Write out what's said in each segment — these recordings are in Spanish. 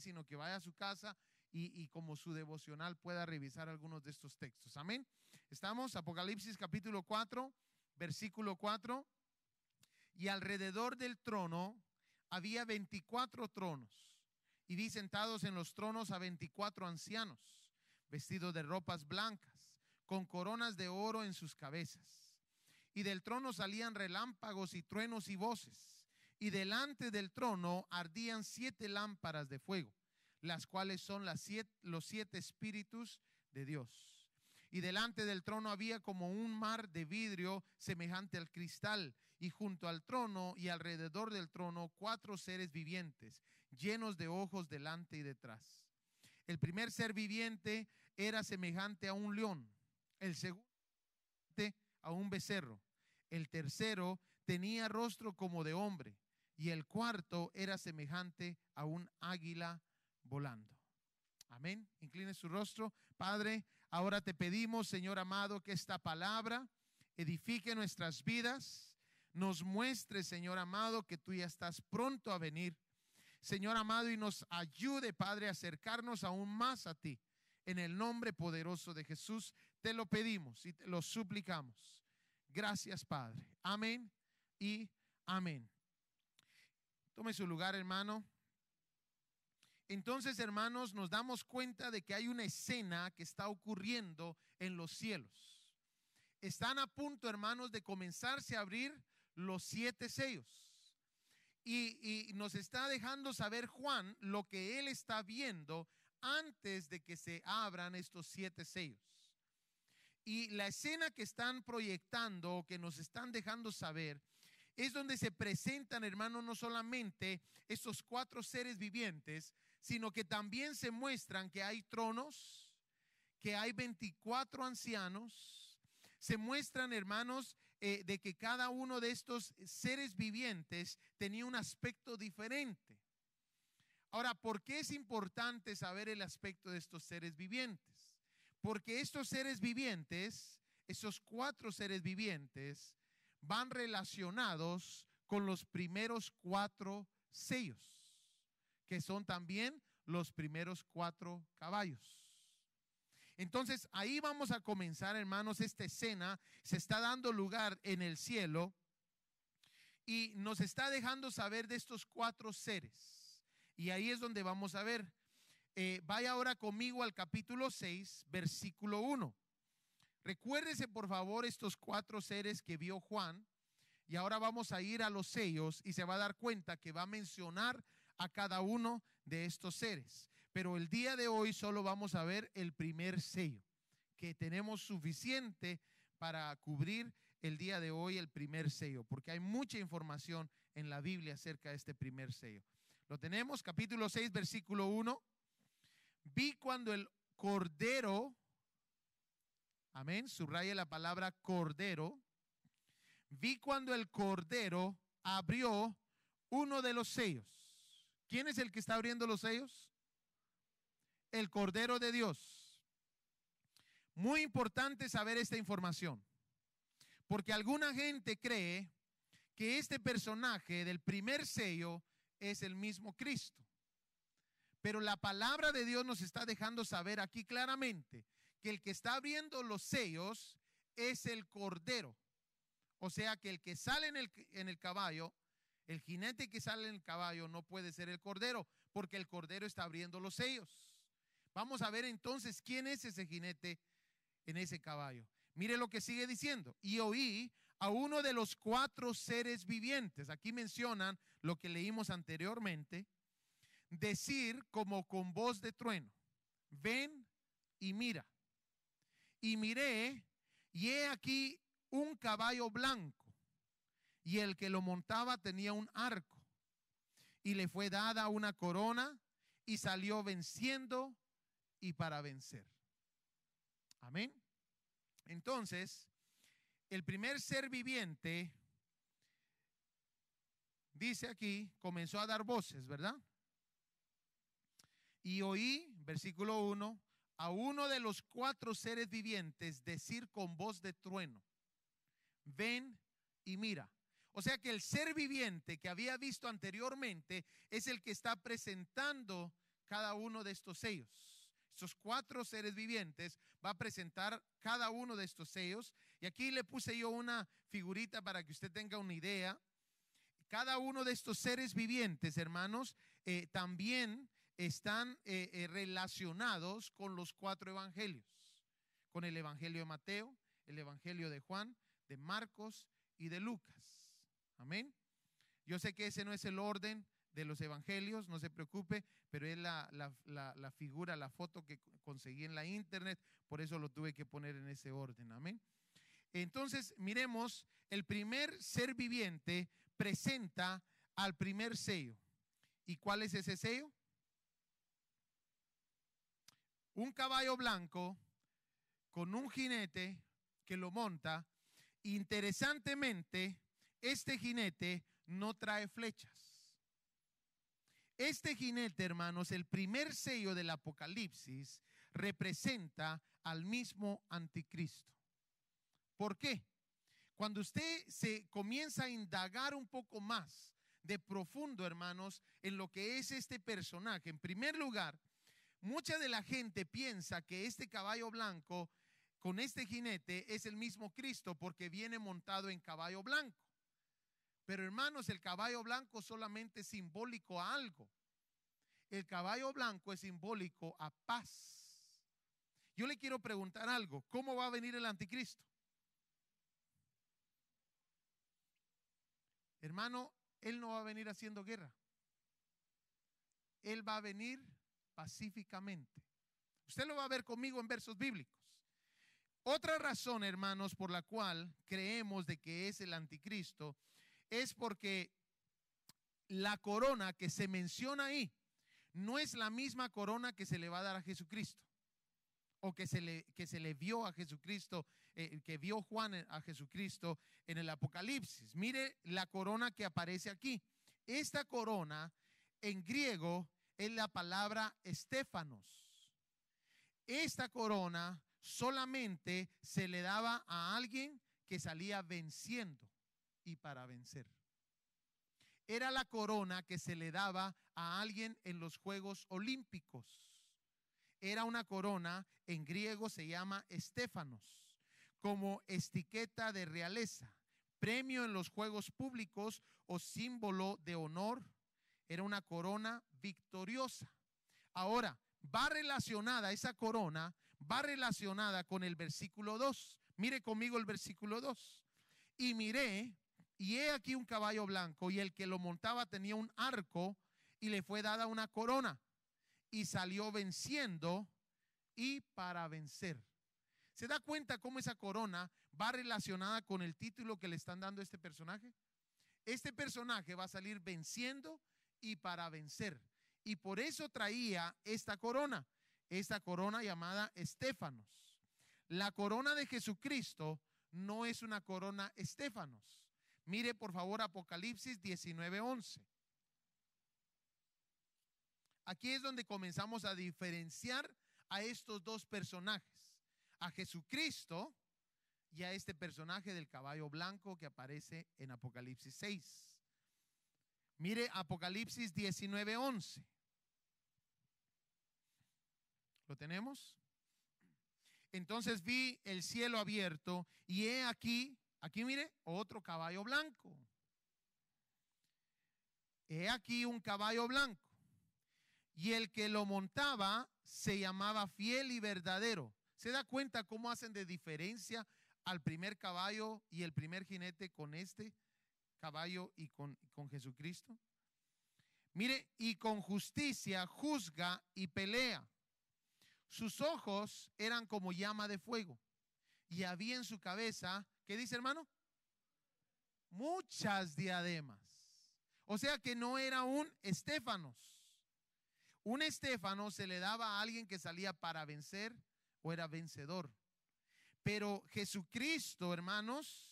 sino que vaya a su casa y, y, como su devocional pueda revisar algunos de estos textos. Amén. Estamos, Apocalipsis capítulo 4, versículo 4. Y alrededor del trono había 24 tronos y vi sentados en los tronos a 24 ancianos, vestidos de ropas blancas, con coronas de oro en sus cabezas. Y del trono salían relámpagos y truenos y voces. Y delante del trono ardían siete lámparas de fuego, las cuales son las siete, los siete espíritus de Dios y delante del trono había como un mar de vidrio semejante al cristal, y junto al trono y alrededor del trono cuatro seres vivientes, llenos de ojos delante y detrás. El primer ser viviente era semejante a un león, el segundo a un becerro, el tercero tenía rostro como de hombre, y el cuarto era semejante a un águila volando. Amén. Incline su rostro. Padre, ahora te pedimos, Señor amado, que esta palabra edifique nuestras vidas. Nos muestre, Señor amado, que tú ya estás pronto a venir. Señor amado, y nos ayude, Padre, a acercarnos aún más a ti. En el nombre poderoso de Jesús te lo pedimos y te lo suplicamos. Gracias, Padre. Amén y amén. Tome su lugar, hermano. Entonces, hermanos, nos damos cuenta de que hay una escena que está ocurriendo en los cielos. Están a punto, hermanos, de comenzarse a abrir los siete sellos. Y, nos está dejando saber Juan lo que él está viendo antes de que se abran estos siete sellos. Y la escena que están proyectando, que nos están dejando saber, es donde se presentan, hermanos, no solamente estos cuatro seres vivientes, sino que también se muestran que hay tronos, que hay 24 ancianos, se muestran, hermanos, eh, de que cada uno de estos seres vivientes tenía un aspecto diferente. Ahora, ¿por qué es importante saber el aspecto de estos seres vivientes? Porque estos seres vivientes, esos cuatro seres vivientes, van relacionados con los primeros cuatro sellos, que son también los primeros cuatro caballos. Entonces ahí vamos a comenzar, hermanos, esta escena se está dando lugar en el cielo y nos está dejando saber de estos cuatro seres. Y ahí es donde vamos a ver. Eh, vaya ahora conmigo al capítulo 6, versículo 1. Recuérdese por favor estos cuatro seres que vio Juan. Y ahora vamos a ir a los sellos y se va a dar cuenta que va a mencionar a cada uno de estos seres. Pero el día de hoy solo vamos a ver el primer sello, que tenemos suficiente para cubrir el día de hoy el primer sello, porque hay mucha información en la Biblia acerca de este primer sello. Lo tenemos, capítulo 6, versículo 1. Vi cuando el cordero Amén. Subraya la palabra cordero. Vi cuando el cordero abrió uno de los sellos. ¿Quién es el que está abriendo los sellos? El cordero de Dios. Muy importante saber esta información. Porque alguna gente cree que este personaje del primer sello es el mismo Cristo. Pero la palabra de Dios nos está dejando saber aquí claramente que el que está abriendo los sellos es el cordero. O sea que el que sale en el, en el caballo, el jinete que sale en el caballo no puede ser el cordero, porque el cordero está abriendo los sellos. Vamos a ver entonces quién es ese jinete en ese caballo. Mire lo que sigue diciendo. Y oí a uno de los cuatro seres vivientes. Aquí mencionan lo que leímos anteriormente. Decir como con voz de trueno. Ven y mira. Y miré, y he aquí un caballo blanco, y el que lo montaba tenía un arco, y le fue dada una corona, y salió venciendo y para vencer. Amén. Entonces, el primer ser viviente, dice aquí, comenzó a dar voces, ¿verdad? Y oí, versículo 1, a uno de los cuatro seres vivientes decir con voz de trueno, ven y mira. O sea que el ser viviente que había visto anteriormente es el que está presentando cada uno de estos sellos. Estos cuatro seres vivientes va a presentar cada uno de estos sellos. Y aquí le puse yo una figurita para que usted tenga una idea. Cada uno de estos seres vivientes, hermanos, eh, también están eh, eh, relacionados con los cuatro evangelios, con el evangelio de Mateo, el evangelio de Juan, de Marcos y de Lucas. Amén. Yo sé que ese no es el orden de los evangelios, no se preocupe, pero es la, la, figura, la foto que conseguí en la internet, por eso lo tuve que poner en ese orden. Amén. Entonces, miremos, el primer ser viviente presenta al primer sello. ¿Y cuál es ese sello? Un caballo blanco con un jinete que lo monta. Interesantemente, este jinete no trae flechas. Este jinete, hermanos, el primer sello del Apocalipsis, representa al mismo anticristo. ¿Por qué? Cuando usted se comienza a indagar un poco más de profundo, hermanos, en lo que es este personaje, en primer lugar, mucha de la gente piensa que este caballo blanco con este jinete es el mismo Cristo porque viene montado en caballo blanco. Pero hermanos, el caballo blanco solamente es simbólico a algo. El caballo blanco es simbólico a paz. Yo le quiero preguntar algo. ¿Cómo va a venir el anticristo? Hermano, él no va a venir haciendo guerra. Él va a venir pacíficamente. Usted lo va a ver conmigo en versos bíblicos. Otra razón, hermanos, por la cual creemos de que es el anticristo es porque la corona que se menciona ahí no es la misma corona que se le va a dar a Jesucristo o que se le, que se le vio a Jesucristo, eh, que vio Juan a Jesucristo en el Apocalipsis. Mire la corona que aparece aquí. Esta corona en griego es la palabra estéfanos. Esta corona solamente se le daba a alguien que salía venciendo y para vencer. Era la corona que se le daba a alguien en los Juegos Olímpicos. Era una corona, en griego se llama estéfanos, como estiqueta de realeza, premio en los Juegos Públicos o símbolo de honor. Era una corona victoriosa. Ahora, va relacionada esa corona, va relacionada con el versículo 2. Mire conmigo el versículo 2. Y miré, y he aquí un caballo blanco, y el que lo montaba tenía un arco, y le fue dada una corona, y salió venciendo y para vencer. ¿Se da cuenta cómo esa corona va relacionada con el título que le están dando a este personaje? Este personaje va a salir venciendo y para vencer. Y por eso traía esta corona, esta corona llamada Estéfanos. La corona de Jesucristo no es una corona Estéfanos. Mire por favor Apocalipsis 19:11. Aquí es donde comenzamos a diferenciar a estos dos personajes, a Jesucristo y a este personaje del caballo blanco que aparece en Apocalipsis 6. Mire Apocalipsis 19:11. ¿Lo tenemos? Entonces vi el cielo abierto y he aquí, aquí mire, otro caballo blanco. He aquí un caballo blanco. Y el que lo montaba se llamaba fiel y verdadero. ¿Se da cuenta cómo hacen de diferencia al primer caballo y el primer jinete con este caballo y con, con Jesucristo? Mire, y con justicia juzga y pelea. Sus ojos eran como llama de fuego y había en su cabeza, ¿qué dice hermano? Muchas diademas. O sea que no era un estéfanos. Un estéfano se le daba a alguien que salía para vencer o era vencedor. Pero Jesucristo, hermanos,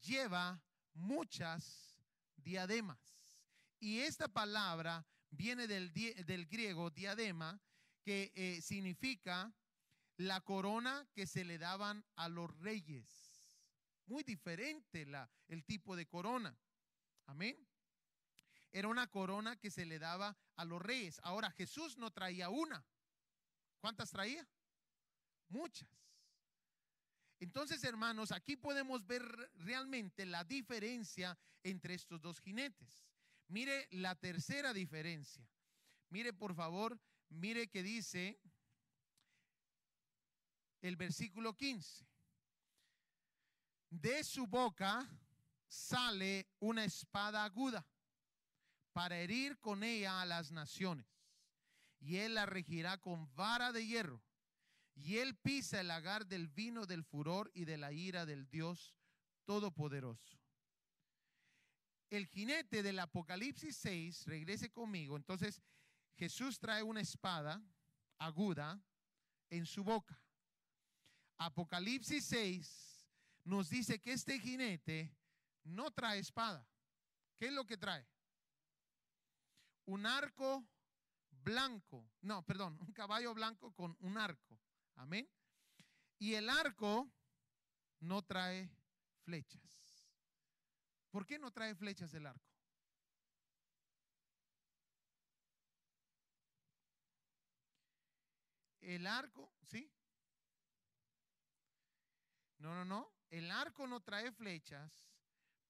lleva muchas diademas. Y esta palabra viene del, del griego diadema, que eh, significa la corona que se le daban a los reyes. Muy diferente el tipo de corona. Amén. Era una corona que se le daba a los reyes. Ahora Jesús no traía una. ¿Cuántas traía? Muchas. Entonces, hermanos, aquí podemos ver realmente la diferencia entre estos dos jinetes. Mire la tercera diferencia. Mire, por favor, mire que dice el versículo 15. De su boca sale una espada aguda para herir con ella a las naciones. Y él la regirá con vara de hierro. Y él pisa el lagar del vino del furor y de la ira del Dios Todopoderoso. El jinete del Apocalipsis 6, regrese conmigo. Entonces, Jesús trae una espada aguda en su boca. Apocalipsis 6 nos dice que este jinete no trae espada. ¿Qué es lo que trae? Un arco blanco. No, perdón, un caballo blanco con un arco. Amén. Y el arco no trae flechas. ¿Por qué no trae flechas el arco? El arco, ¿sí? No, no, no. El arco no trae flechas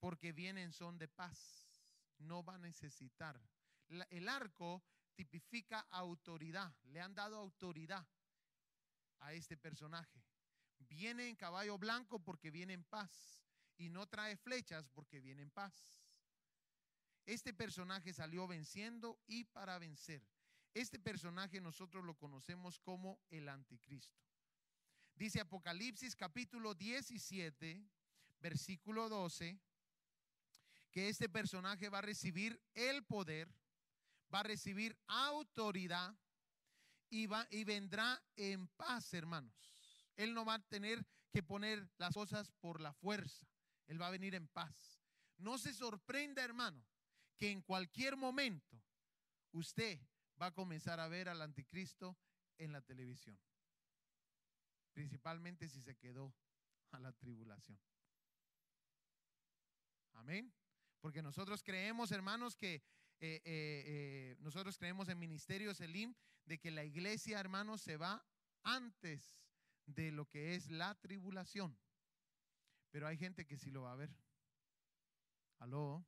porque viene en son de paz. No va a necesitar. el arco tipifica autoridad. Le han dado autoridad a este personaje. Viene en caballo blanco porque viene en paz y no trae flechas porque viene en paz. Este personaje salió venciendo y para vencer. Este personaje nosotros lo conocemos como el anticristo. Dice Apocalipsis capítulo 17, versículo 12, que este personaje va a recibir el poder, va a recibir autoridad y, va, y vendrá en paz, hermanos. Él no va a tener que poner las cosas por la fuerza. Él va a venir en paz. No se sorprenda, hermano, que en cualquier momento usted va a comenzar a ver al anticristo en la televisión. Principalmente si se quedó a la tribulación. Amén. Porque nosotros creemos, hermanos, que eh, eh, eh, nosotros creemos en Ministerio Selim de que la iglesia, hermanos, se va antes de lo que es la tribulación. Pero hay gente que sí lo va a ver. Aló.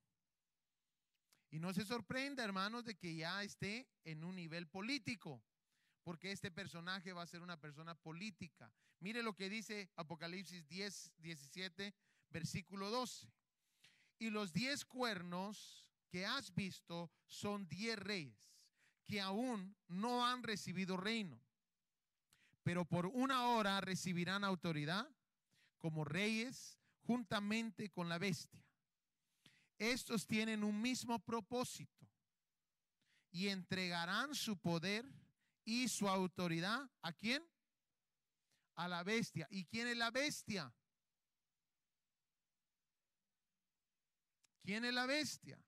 Y no se sorprenda, hermanos, de que ya esté en un nivel político, porque este personaje va a ser una persona política. Mire lo que dice Apocalipsis 10, 17, versículo 12. Y los diez cuernos que has visto son diez reyes que aún no han recibido reino, pero por una hora recibirán autoridad como reyes juntamente con la bestia. Estos tienen un mismo propósito y entregarán su poder y su autoridad a quién? A la bestia. ¿Y quién es la bestia? ¿Quién es la bestia?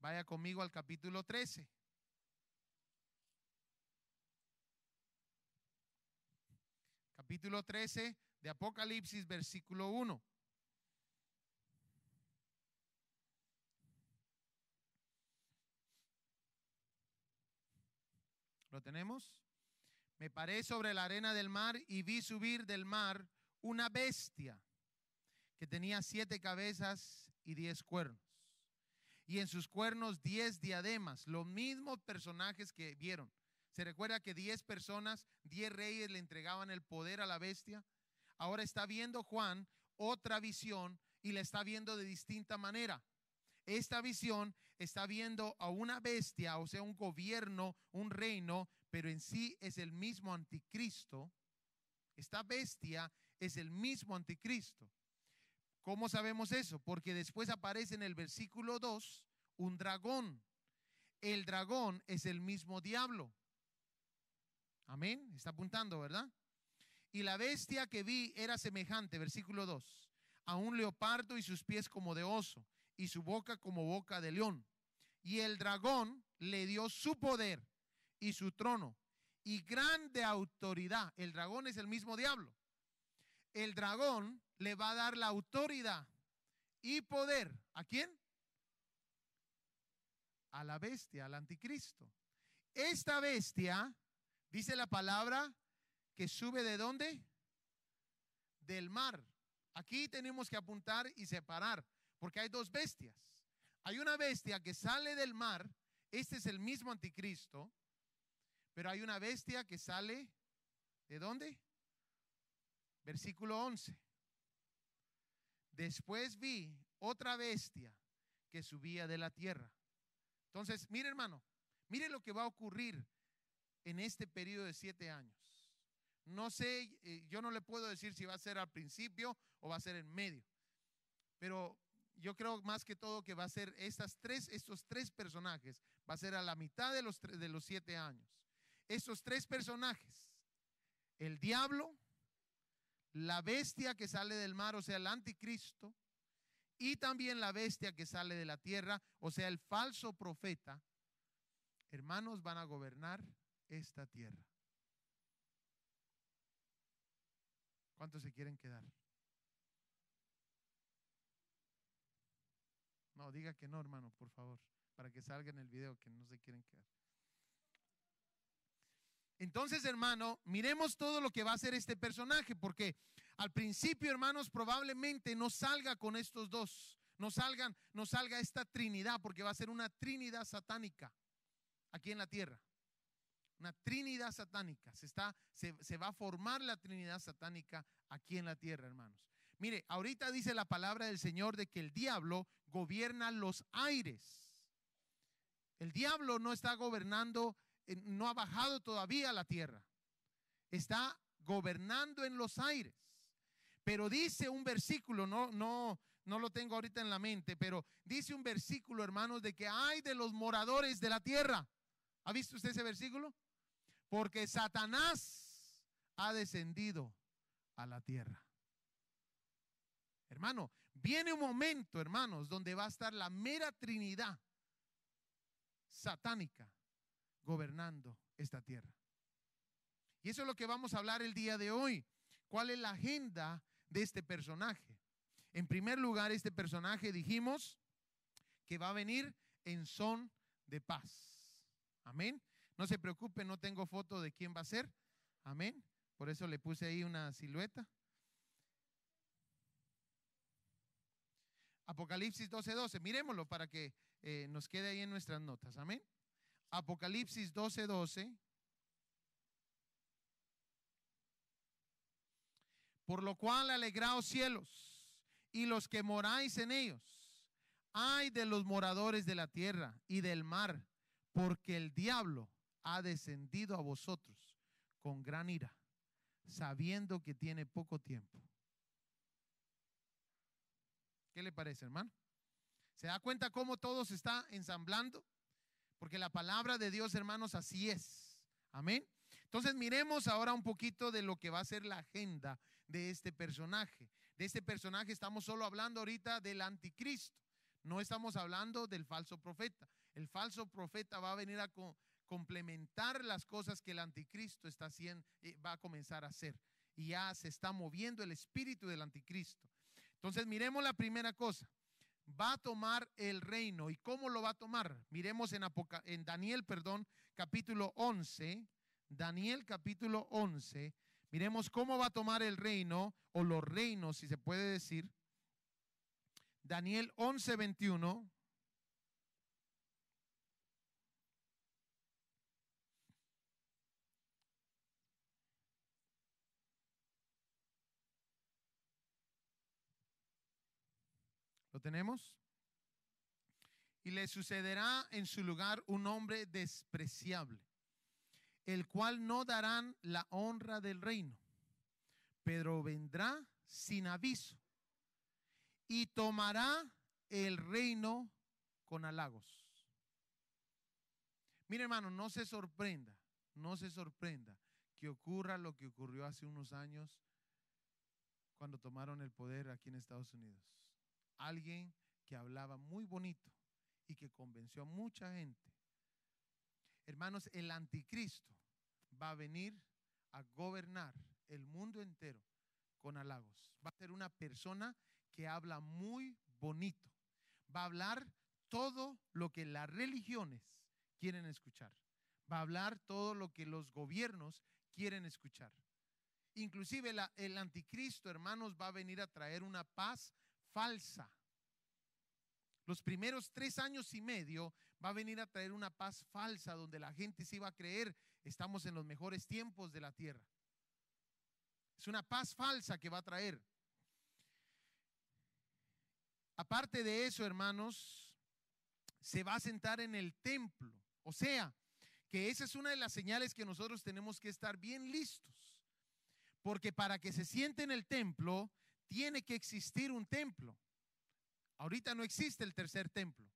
Vaya conmigo al capítulo 13. Capítulo 13 de Apocalipsis, versículo 1. ¿Lo tenemos? Me paré sobre la arena del mar y vi subir del mar una bestia que tenía siete cabezas y diez cuernos y en sus cuernos diez diademas, los mismos personajes que vieron. ¿Se recuerda que diez personas, diez reyes le entregaban el poder a la bestia? Ahora está viendo Juan otra visión y la está viendo de distinta manera. Esta visión está viendo a una bestia, o sea, un gobierno, un reino, pero en sí es el mismo anticristo. Esta bestia es el mismo anticristo. ¿Cómo sabemos eso? Porque después aparece en el versículo 2 un dragón. El dragón es el mismo diablo. Amén. Está apuntando, ¿verdad? Y la bestia que vi era semejante, versículo 2, a un leopardo y sus pies como de oso y su boca como boca de león. Y el dragón le dio su poder y su trono y grande autoridad. El dragón es el mismo diablo. El dragón le va a dar la autoridad y poder. ¿A quién? a la bestia, al anticristo. Esta bestia, dice la palabra, que sube de dónde? Del mar. Aquí tenemos que apuntar y separar, porque hay dos bestias. Hay una bestia que sale del mar, este es el mismo anticristo, pero hay una bestia que sale de dónde? Versículo 11. Después vi otra bestia que subía de la tierra. Entonces, mire hermano, mire lo que va a ocurrir en este periodo de siete años. No sé, eh, yo no le puedo decir si va a ser al principio o va a ser en medio, pero yo creo más que todo que va a ser estas tres, estos tres personajes, va a ser a la mitad de los, de los siete años. Estos tres personajes, el diablo, la bestia que sale del mar, o sea, el anticristo, y también la bestia que sale de la tierra, o sea, el falso profeta, hermanos, van a gobernar esta tierra. ¿Cuántos se quieren quedar? No, diga que no, hermano, por favor, para que salga en el video que no se quieren quedar. Entonces, hermano, miremos todo lo que va a hacer este personaje, porque al principio, hermanos, probablemente no salga con estos dos, no salgan, no salga esta trinidad, porque va a ser una trinidad satánica aquí en la tierra. Una trinidad satánica. Se, está, se, se va a formar la trinidad satánica aquí en la tierra, hermanos. Mire, ahorita dice la palabra del Señor de que el diablo gobierna los aires. El diablo no está gobernando, no ha bajado todavía a la tierra. Está gobernando en los aires. Pero dice un versículo, no, no, no lo tengo ahorita en la mente, pero dice un versículo, hermanos, de que hay de los moradores de la tierra. ¿Ha visto usted ese versículo? Porque Satanás ha descendido a la tierra. Hermano, viene un momento, hermanos, donde va a estar la mera Trinidad satánica gobernando esta tierra. Y eso es lo que vamos a hablar el día de hoy. ¿Cuál es la agenda de este personaje. En primer lugar, este personaje dijimos que va a venir en son de paz. Amén. No se preocupe, no tengo foto de quién va a ser. Amén. Por eso le puse ahí una silueta. Apocalipsis 12:12. 12. Miremoslo para que eh, nos quede ahí en nuestras notas. Amén. Apocalipsis 12:12. 12. Por lo cual alegraos cielos y los que moráis en ellos. Ay de los moradores de la tierra y del mar, porque el diablo ha descendido a vosotros con gran ira, sabiendo que tiene poco tiempo. ¿Qué le parece, hermano? ¿Se da cuenta cómo todo se está ensamblando? Porque la palabra de Dios, hermanos, así es. Amén. Entonces miremos ahora un poquito de lo que va a ser la agenda de este personaje. De este personaje estamos solo hablando ahorita del anticristo. No estamos hablando del falso profeta. El falso profeta va a venir a complementar las cosas que el anticristo está haciendo, eh, va a comenzar a hacer. Y ya se está moviendo el espíritu del anticristo. Entonces miremos la primera cosa. Va a tomar el reino. ¿Y cómo lo va a tomar? Miremos en, Daniel, perdón, capítulo 11, Daniel capítulo 11, miremos cómo va a tomar el reino o los reinos, si se puede decir. Daniel 11, 21. ¿Lo tenemos? Y le sucederá en su lugar un hombre despreciable el cual no darán la honra del reino, pero vendrá sin aviso y tomará el reino con halagos. Mire hermano, no se sorprenda, no se sorprenda que ocurra lo que ocurrió hace unos años cuando tomaron el poder aquí en Estados Unidos. Alguien que hablaba muy bonito y que convenció a mucha gente Hermanos, el anticristo va a venir a gobernar el mundo entero con halagos. Va a ser una persona que habla muy bonito. Va a hablar todo lo que las religiones quieren escuchar. Va a hablar todo lo que los gobiernos quieren escuchar. Inclusive el anticristo, hermanos, va a venir a traer una paz falsa. Los primeros tres años y medio va a venir a traer una paz falsa donde la gente se iba a creer estamos en los mejores tiempos de la tierra. Es una paz falsa que va a traer. Aparte de eso, hermanos, se va a sentar en el templo. O sea, que esa es una de las señales que nosotros tenemos que estar bien listos. Porque para que se siente en el templo, tiene que existir un templo. Ahorita no existe el tercer templo.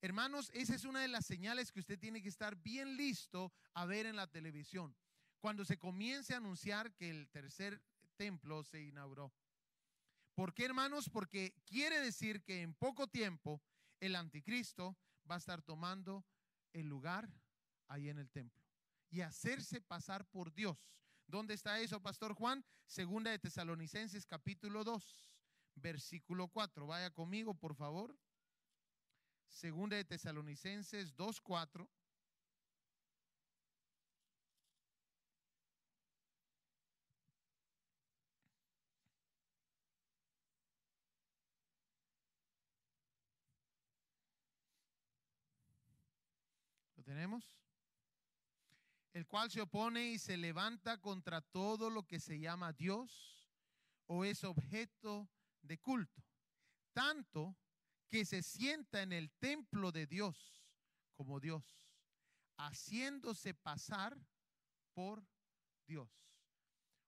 Hermanos, esa es una de las señales que usted tiene que estar bien listo a ver en la televisión. Cuando se comience a anunciar que el tercer templo se inauguró. ¿Por qué, hermanos? Porque quiere decir que en poco tiempo el anticristo va a estar tomando el lugar ahí en el templo y hacerse pasar por Dios. ¿Dónde está eso, Pastor Juan? Segunda de Tesalonicenses capítulo 2, versículo 4. Vaya conmigo, por favor. Segunda de Tesalonicenses 2.4. ¿Lo tenemos? El cual se opone y se levanta contra todo lo que se llama Dios o es objeto de culto, tanto que se sienta en el templo de Dios como Dios, haciéndose pasar por Dios.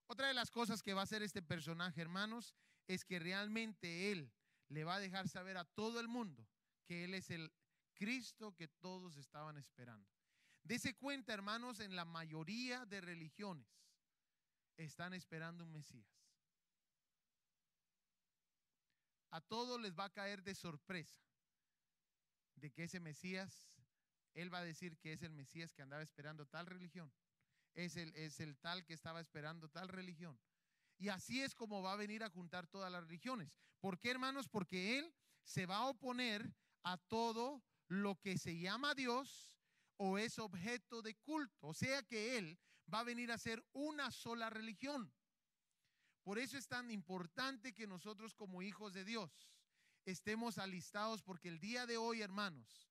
Otra de las cosas que va a hacer este personaje, hermanos, es que realmente Él le va a dejar saber a todo el mundo que Él es el Cristo que todos estaban esperando. Dese cuenta, hermanos, en la mayoría de religiones están esperando un Mesías a todos les va a caer de sorpresa de que ese Mesías, él va a decir que es el Mesías que andaba esperando tal religión. Es el, es el tal que estaba esperando tal religión. Y así es como va a venir a juntar todas las religiones. ¿Por qué, hermanos? Porque él se va a oponer a todo lo que se llama Dios o es objeto de culto. O sea que él va a venir a ser una sola religión. Por eso es tan importante que nosotros como hijos de Dios estemos alistados porque el día de hoy, hermanos,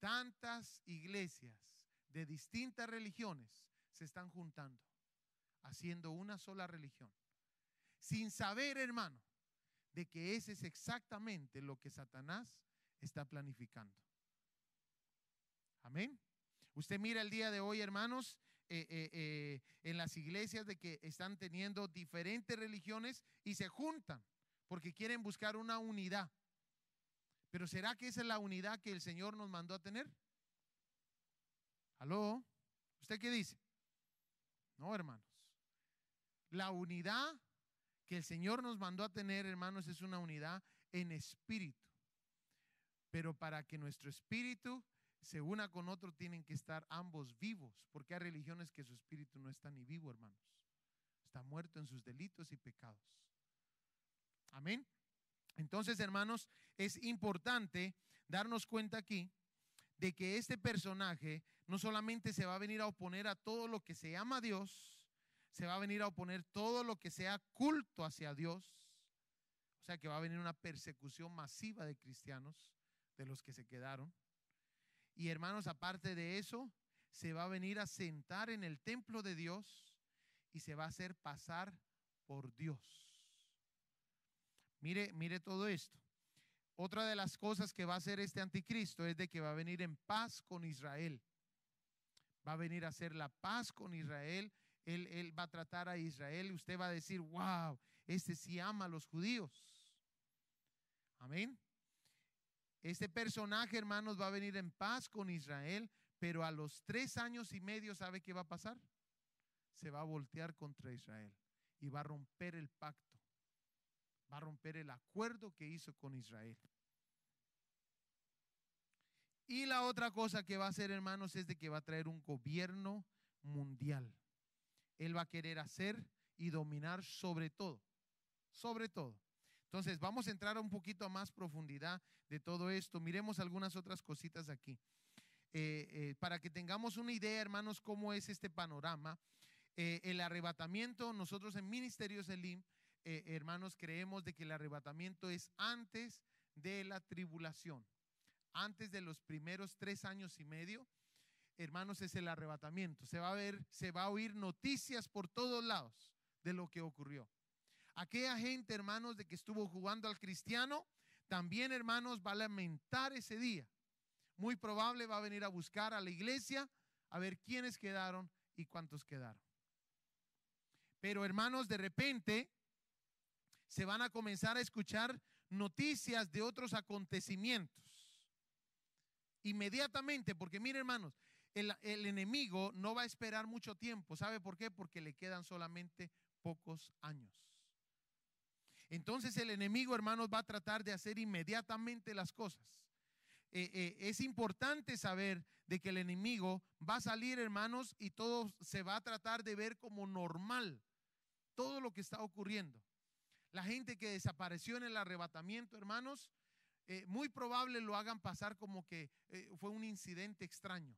tantas iglesias de distintas religiones se están juntando, haciendo una sola religión, sin saber, hermano, de que ese es exactamente lo que Satanás está planificando. Amén. Usted mira el día de hoy, hermanos, eh, eh, eh, en las iglesias de que están teniendo diferentes religiones y se juntan porque quieren buscar una unidad. Pero ¿será que esa es la unidad que el Señor nos mandó a tener? ¿Aló? ¿Usted qué dice? No, hermanos. La unidad que el Señor nos mandó a tener, hermanos, es una unidad en espíritu. Pero para que nuestro espíritu se una con otro, tienen que estar ambos vivos, porque hay religiones que su espíritu no está ni vivo, hermanos. Está muerto en sus delitos y pecados. Amén. Entonces, hermanos, es importante darnos cuenta aquí de que este personaje no solamente se va a venir a oponer a todo lo que se llama Dios, se va a venir a oponer todo lo que sea culto hacia Dios. O sea que va a venir una persecución masiva de cristianos, de los que se quedaron. Y hermanos, aparte de eso, se va a venir a sentar en el templo de Dios y se va a hacer pasar por Dios. Mire, mire todo esto. Otra de las cosas que va a hacer este anticristo es de que va a venir en paz con Israel. Va a venir a hacer la paz con Israel. Él, él va a tratar a Israel usted va a decir, wow, este sí ama a los judíos. Amén. Este personaje, hermanos, va a venir en paz con Israel, pero a los tres años y medio, ¿sabe qué va a pasar? Se va a voltear contra Israel y va a romper el pacto, va a romper el acuerdo que hizo con Israel. Y la otra cosa que va a hacer, hermanos, es de que va a traer un gobierno mundial. Él va a querer hacer y dominar sobre todo, sobre todo. Entonces, vamos a entrar un poquito a más profundidad de todo esto. Miremos algunas otras cositas aquí. Eh, eh, para que tengamos una idea, hermanos, cómo es este panorama. Eh, el arrebatamiento, nosotros en Ministerios Elim, hermanos, creemos de que el arrebatamiento es antes de la tribulación, antes de los primeros tres años y medio. Hermanos, es el arrebatamiento. Se va a ver, se va a oír noticias por todos lados de lo que ocurrió. Aquella gente, hermanos, de que estuvo jugando al cristiano, también, hermanos, va a lamentar ese día. Muy probable va a venir a buscar a la iglesia a ver quiénes quedaron y cuántos quedaron. Pero, hermanos, de repente se van a comenzar a escuchar noticias de otros acontecimientos. Inmediatamente, porque mire, hermanos, el, el, enemigo no va a esperar mucho tiempo. ¿Sabe por qué? Porque le quedan solamente pocos años. Entonces el enemigo, hermanos, va a tratar de hacer inmediatamente las cosas. Eh, eh, es importante saber de que el enemigo va a salir, hermanos, y todo se va a tratar de ver como normal. Todo lo que está ocurriendo. La gente que desapareció en el arrebatamiento, hermanos, eh, muy probable lo hagan pasar como que fue un incidente extraño.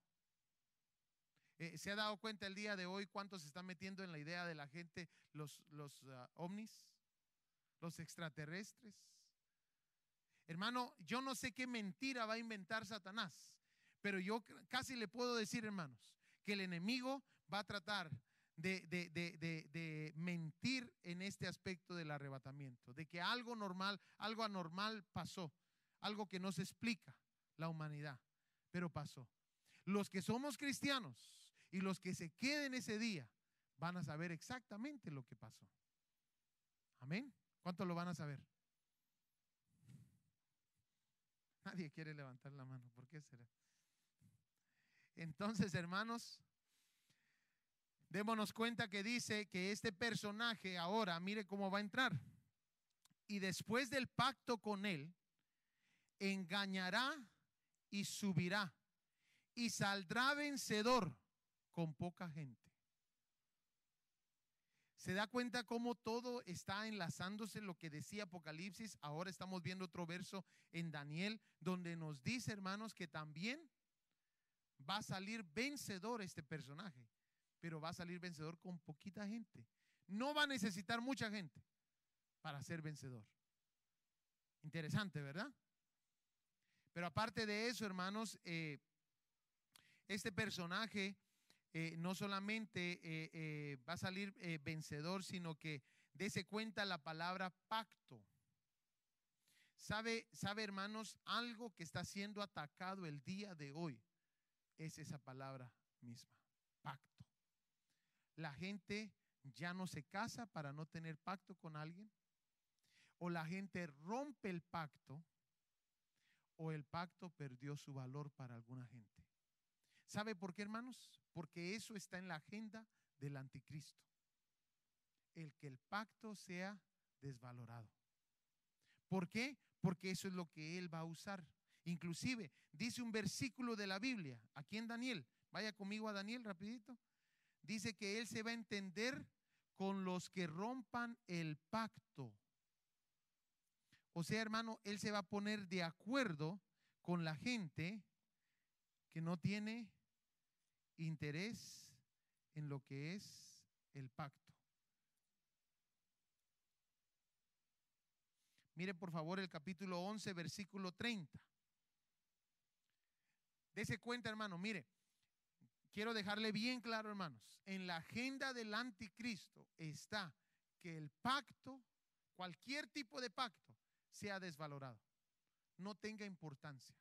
¿Se ha dado cuenta el día de hoy cuánto se está metiendo en la idea de la gente, los, los uh, ovnis? Los extraterrestres. Hermano, yo no sé qué mentira va a inventar Satanás, pero yo casi le puedo decir, hermanos, que el enemigo va a tratar de, de, mentir en este aspecto del arrebatamiento, de que algo normal, algo anormal pasó, algo que no se explica la humanidad, pero pasó. Los que somos cristianos y los que se queden ese día van a saber exactamente lo que pasó. Amén. ¿Cuántos lo van a saber? Nadie quiere levantar la mano. ¿Por qué será? Entonces, hermanos, démonos cuenta que dice que este personaje ahora, mire cómo va a entrar. Y después del pacto con él, engañará y subirá y saldrá vencedor con poca gente. ¿Se da cuenta cómo todo está enlazándose lo que decía Apocalipsis? Ahora estamos viendo otro verso en Daniel donde nos dice, hermanos, que también va a salir vencedor este personaje, pero va a salir vencedor con poquita gente. No va a necesitar mucha gente para ser vencedor. Interesante, ¿verdad? Pero aparte de eso, hermanos, eh, este personaje eh, no solamente eh, eh, va a salir vencedor, sino que dése cuenta la palabra pacto. ¿Sabe, sabe, hermanos, algo que está siendo atacado el día de hoy es esa palabra misma, pacto. La gente ya no se casa para no tener pacto con alguien, o la gente rompe el pacto, o el pacto perdió su valor para alguna gente. ¿Sabe por qué, hermanos? Porque eso está en la agenda del anticristo. El que el pacto sea desvalorado. ¿Por qué? Porque eso es lo que él va a usar. Inclusive dice un versículo de la Biblia, aquí en Daniel, vaya conmigo a Daniel rapidito, dice que él se va a entender con los que rompan el pacto. O sea, hermano, él se va a poner de acuerdo con la gente que no tiene interés en lo que es el pacto. Mire por favor el capítulo 11, versículo 30. Dese cuenta, hermano, mire, quiero dejarle bien claro, hermanos, en la agenda del anticristo está que el pacto, cualquier tipo de pacto, sea desvalorado, no tenga importancia.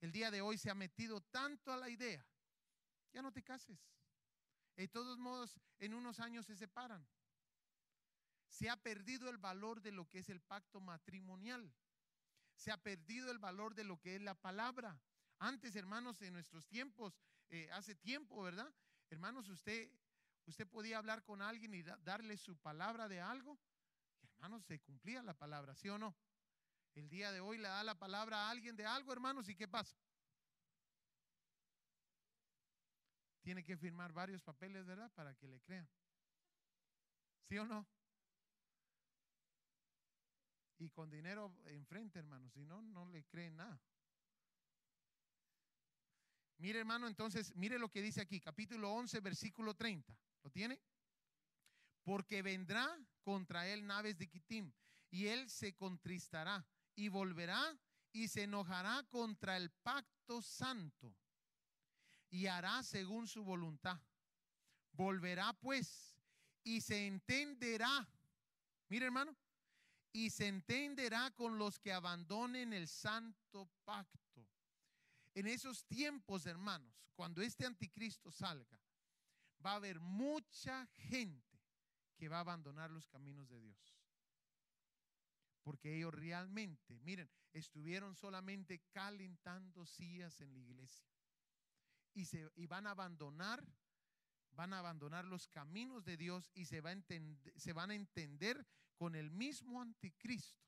El día de hoy se ha metido tanto a la idea ya no te cases. De todos modos, en unos años se separan. Se ha perdido el valor de lo que es el pacto matrimonial. Se ha perdido el valor de lo que es la palabra. Antes, hermanos, en nuestros tiempos, eh, hace tiempo, ¿verdad? Hermanos, usted, usted podía hablar con alguien y darle su palabra de algo. hermanos, se cumplía la palabra, ¿sí o no? El día de hoy le da la palabra a alguien de algo, hermanos, ¿y qué pasa? Tiene que firmar varios papeles, ¿verdad? Para que le crean. ¿Sí o no? y con dinero enfrente, hermano. Si no, no le creen nada. Mire, hermano, entonces, mire lo que dice aquí, capítulo 11, versículo 30. ¿Lo tiene? Porque vendrá contra él naves de Kitim, y él se contristará y volverá y se enojará contra el pacto santo y hará según su voluntad. Volverá pues y se entenderá. Mire, hermano, y se entenderá con los que abandonen el santo pacto. En esos tiempos, hermanos, cuando este anticristo salga, va a haber mucha gente que va a abandonar los caminos de Dios. Porque ellos realmente, miren, estuvieron solamente calentando sillas en la iglesia. Y, se, y van a abandonar, van a abandonar los caminos de Dios y se, va a se van a entender con el mismo anticristo.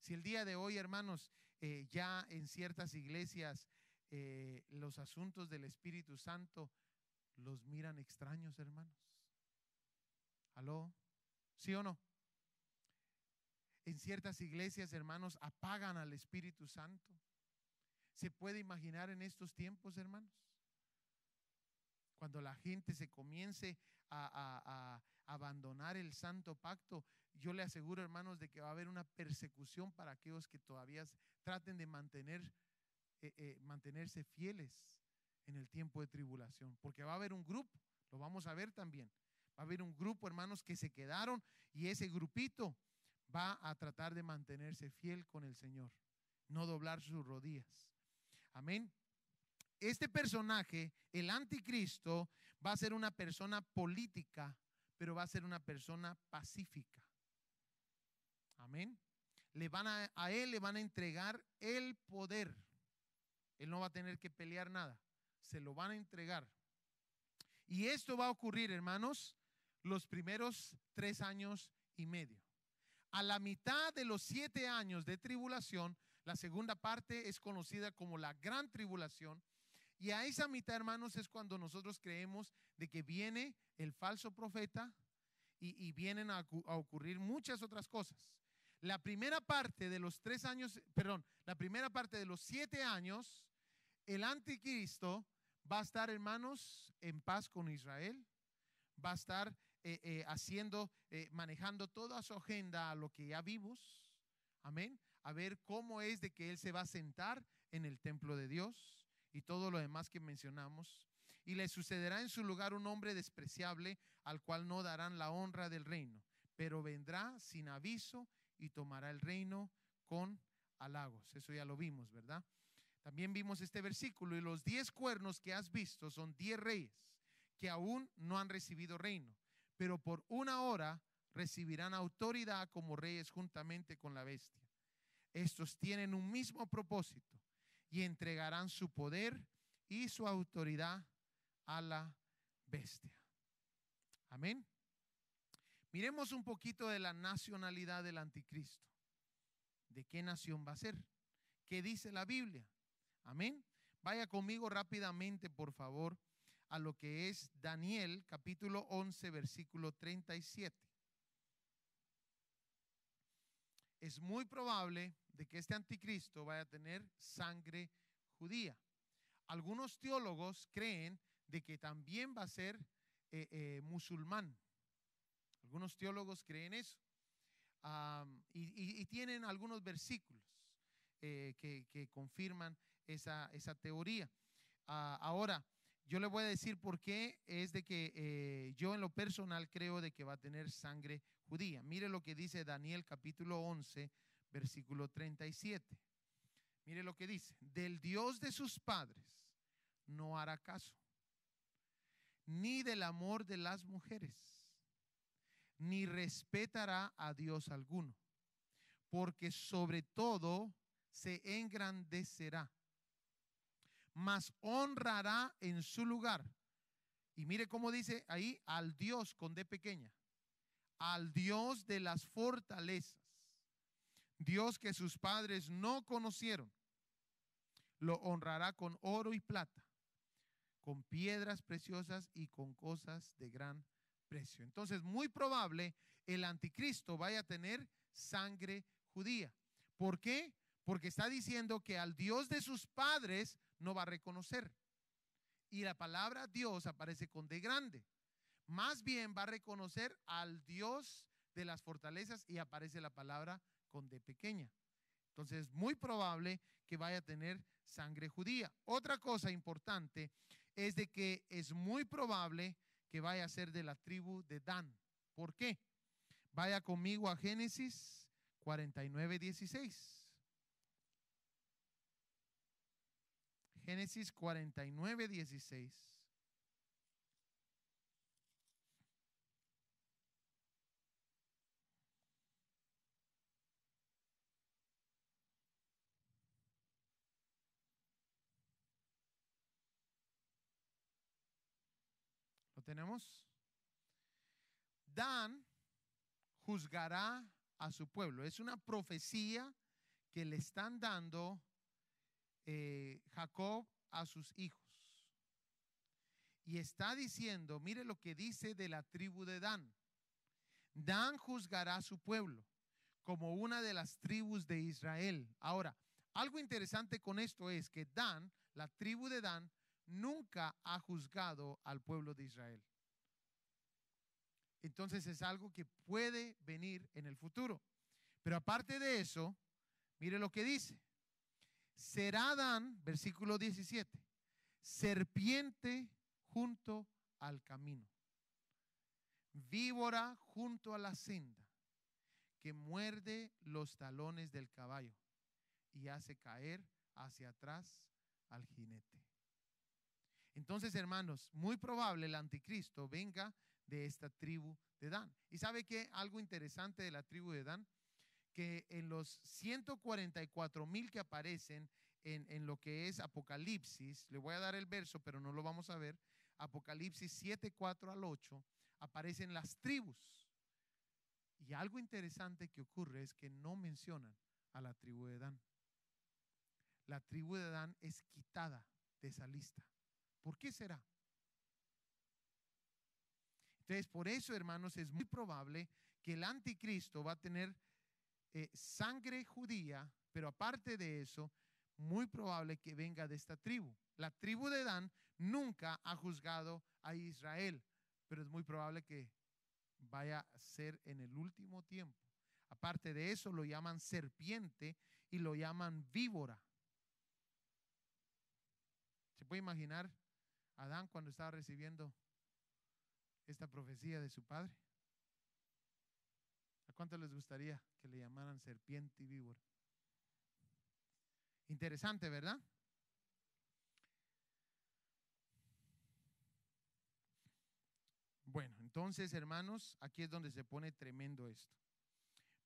Si el día de hoy, hermanos, eh, ya en ciertas iglesias eh, los asuntos del Espíritu Santo los miran extraños, hermanos. ¿Aló? ¿Sí o no? En ciertas iglesias, hermanos, apagan al Espíritu Santo. ¿Se puede imaginar en estos tiempos, hermanos? Cuando la gente se comience a, abandonar el santo pacto, yo le aseguro, hermanos, de que va a haber una persecución para aquellos que todavía traten de mantener, eh, eh, mantenerse fieles en el tiempo de tribulación, porque va a haber un grupo, lo vamos a ver también. Va a haber un grupo, hermanos, que se quedaron y ese grupito va a tratar de mantenerse fiel con el Señor, no doblar sus rodillas. Amén. Este personaje, el anticristo, va a ser una persona política, pero va a ser una persona pacífica. Amén. Le van a, a él le van a entregar el poder. Él no va a tener que pelear nada. Se lo van a entregar. Y esto va a ocurrir, hermanos, los primeros tres años y medio. A la mitad de los siete años de tribulación, la segunda parte es conocida como la gran tribulación. Y a esa mitad, hermanos, es cuando nosotros creemos de que viene el falso profeta y, vienen a, ocurrir muchas otras cosas. La primera parte de los tres años, perdón, la primera parte de los siete años, el anticristo va a estar, hermanos, en paz con Israel, va a estar eh, eh, haciendo, eh, manejando toda su agenda a lo que ya vimos. Amén. A ver cómo es de que Él se va a sentar en el templo de Dios y todo lo demás que mencionamos. Y le sucederá en su lugar un hombre despreciable al cual no darán la honra del reino, pero vendrá sin aviso y tomará el reino con halagos. Eso ya lo vimos, ¿verdad? También vimos este versículo y los diez cuernos que has visto son diez reyes que aún no han recibido reino pero por una hora recibirán autoridad como reyes juntamente con la bestia. Estos tienen un mismo propósito y entregarán su poder y su autoridad a la bestia. Amén. Miremos un poquito de la nacionalidad del anticristo. ¿De qué nación va a ser? ¿Qué dice la Biblia? Amén. Vaya conmigo rápidamente, por favor, a lo que es Daniel capítulo 11 versículo 37. Es muy probable de que este anticristo vaya a tener sangre judía. Algunos teólogos creen de que también va a ser eh, eh, musulmán. Algunos teólogos creen eso. y, tienen algunos versículos eh, que, confirman esa, teoría. Ah, ahora, yo le voy a decir por qué es de que yo en lo personal creo de que va a tener sangre judía. Mire lo que dice Daniel capítulo 11, versículo 37. Mire lo que dice, del Dios de sus padres no hará caso, ni del amor de las mujeres, ni respetará a Dios alguno, porque sobre todo se engrandecerá mas honrará en su lugar. Y mire cómo dice ahí, al Dios con D pequeña, al Dios de las fortalezas, Dios que sus padres no conocieron, lo honrará con oro y plata, con piedras preciosas y con cosas de gran precio. Entonces, muy probable el anticristo vaya a tener sangre judía. ¿Por qué? Porque está diciendo que al Dios de sus padres no va a reconocer. Y la palabra Dios aparece con D grande. Más bien va a reconocer al Dios de las fortalezas y aparece la palabra con D pequeña. Entonces es muy probable que vaya a tener sangre judía. Otra cosa importante es de que es muy probable que vaya a ser de la tribu de Dan. ¿Por qué? Vaya conmigo a Génesis 49, 16. Génesis 49, 16. Tenemos? Dan juzgará a su pueblo. Es una profecía que le están dando eh, Jacob a sus hijos. Y está diciendo, mire lo que dice de la tribu de Dan. Dan juzgará a su pueblo como una de las tribus de Israel. Ahora, algo interesante con esto es que Dan, la tribu de Dan, nunca ha juzgado al pueblo de Israel. Entonces es algo que puede venir en el futuro. Pero aparte de eso, mire lo que dice. Será Adán, versículo 17, serpiente junto al camino, víbora junto a la senda, que muerde los talones del caballo y hace caer hacia atrás al jinete. Entonces, hermanos, muy probable el anticristo venga de esta tribu de Dan. ¿Y sabe qué? Algo interesante de la tribu de Dan, que en los 144 mil que aparecen en, en, lo que es Apocalipsis, le voy a dar el verso, pero no lo vamos a ver, Apocalipsis 7, 4 al 8, aparecen las tribus. Y algo interesante que ocurre es que no mencionan a la tribu de Dan. La tribu de Dan es quitada de esa lista. ¿Por qué será? Entonces, por eso, hermanos, es muy probable que el anticristo va a tener eh, sangre judía, pero aparte de eso, muy probable que venga de esta tribu. La tribu de Dan nunca ha juzgado a Israel, pero es muy probable que vaya a ser en el último tiempo. Aparte de eso, lo llaman serpiente y lo llaman víbora. ¿Se puede imaginar Adán cuando estaba recibiendo esta profecía de su padre? ¿A cuánto les gustaría que le llamaran serpiente y víbora? Interesante, ¿verdad? Bueno, entonces, hermanos, aquí es donde se pone tremendo esto.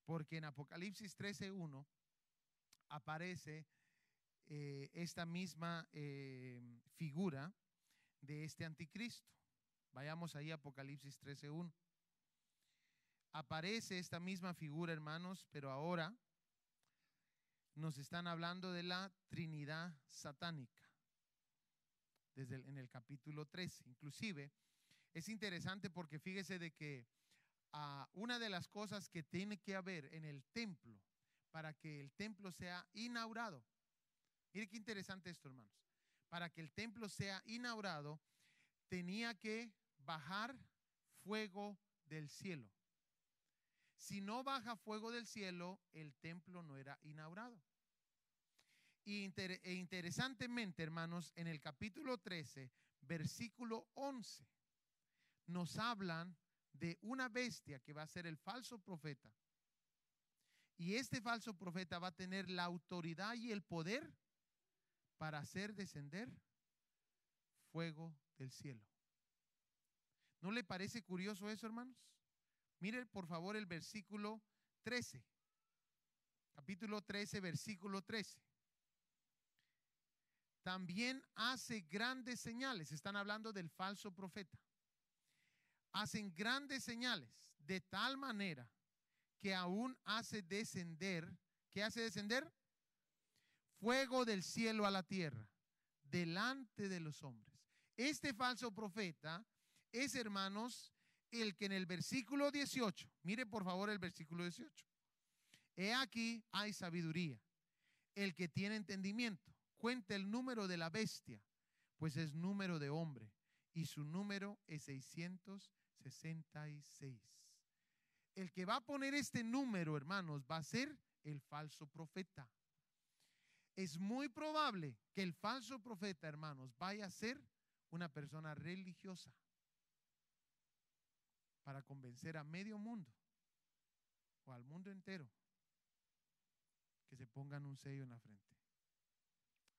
Porque en Apocalipsis 13.1 aparece eh, esta misma eh, figura de este anticristo. Vayamos ahí a Apocalipsis 13.1. Aparece esta misma figura, hermanos, pero ahora nos están hablando de la Trinidad satánica. Desde en el capítulo 13. Inclusive, es interesante porque fíjese de que ah, una de las cosas que tiene que haber en el templo para que el templo sea inaugurado. Mire qué interesante esto, hermanos. Para que el templo sea inaugurado, tenía que bajar fuego del cielo. Si no baja fuego del cielo, el templo no era inaugurado. Y e interesantemente, hermanos, en el capítulo 13, versículo 11, nos hablan de una bestia que va a ser el falso profeta. Y este falso profeta va a tener la autoridad y el poder para hacer descender fuego del cielo. ¿No le parece curioso eso, hermanos? Mire por favor el versículo 13. Capítulo 13, versículo 13. También hace grandes señales. Están hablando del falso profeta. Hacen grandes señales de tal manera que aún hace descender. ¿Qué hace descender? Fuego del cielo a la tierra, delante de los hombres. Este falso profeta es, hermanos, el que en el versículo 18, mire por favor el versículo 18, He aquí hay sabiduría. El que tiene entendimiento, cuenta el número de la bestia, pues es número de hombre, y su número es 666. El que va a poner este número, hermanos, va a ser el falso profeta. Es muy probable que el falso profeta, hermanos, vaya a ser una persona religiosa para convencer a medio mundo o al mundo entero que se pongan un sello en la frente.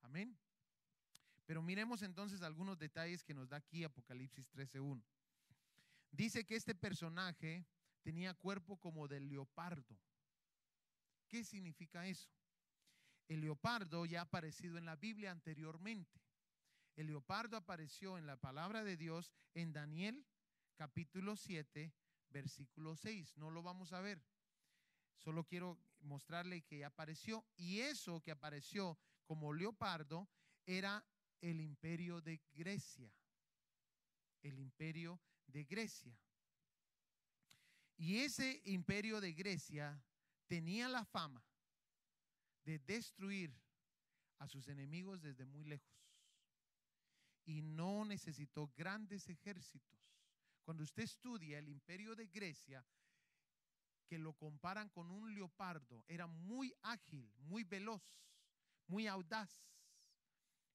Amén. Pero miremos entonces algunos detalles que nos da aquí Apocalipsis 13.1. Dice que este personaje tenía cuerpo como de leopardo. ¿Qué significa eso? El leopardo ya ha aparecido en la Biblia anteriormente. El leopardo apareció en la palabra de Dios en Daniel capítulo 7, versículo 6. No lo vamos a ver. Solo quiero mostrarle que apareció. Y eso que apareció como leopardo era el imperio de Grecia. El imperio de Grecia. Y ese imperio de Grecia tenía la fama de destruir a sus enemigos desde muy lejos. Y no necesitó grandes ejércitos. Cuando usted estudia el imperio de Grecia, que lo comparan con un leopardo, era muy ágil, muy veloz, muy audaz.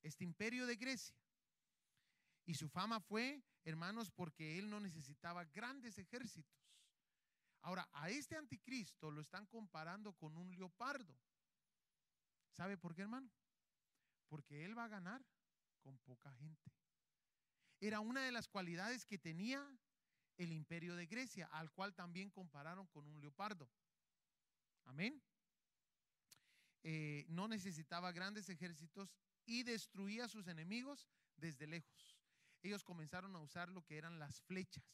Este imperio de Grecia. Y su fama fue, hermanos, porque él no necesitaba grandes ejércitos. Ahora, a este anticristo lo están comparando con un leopardo. ¿Sabe por qué, hermano? Porque él va a ganar con poca gente. Era una de las cualidades que tenía el imperio de Grecia, al cual también compararon con un leopardo. Amén. Eh, no necesitaba grandes ejércitos y destruía a sus enemigos desde lejos. Ellos comenzaron a usar lo que eran las flechas,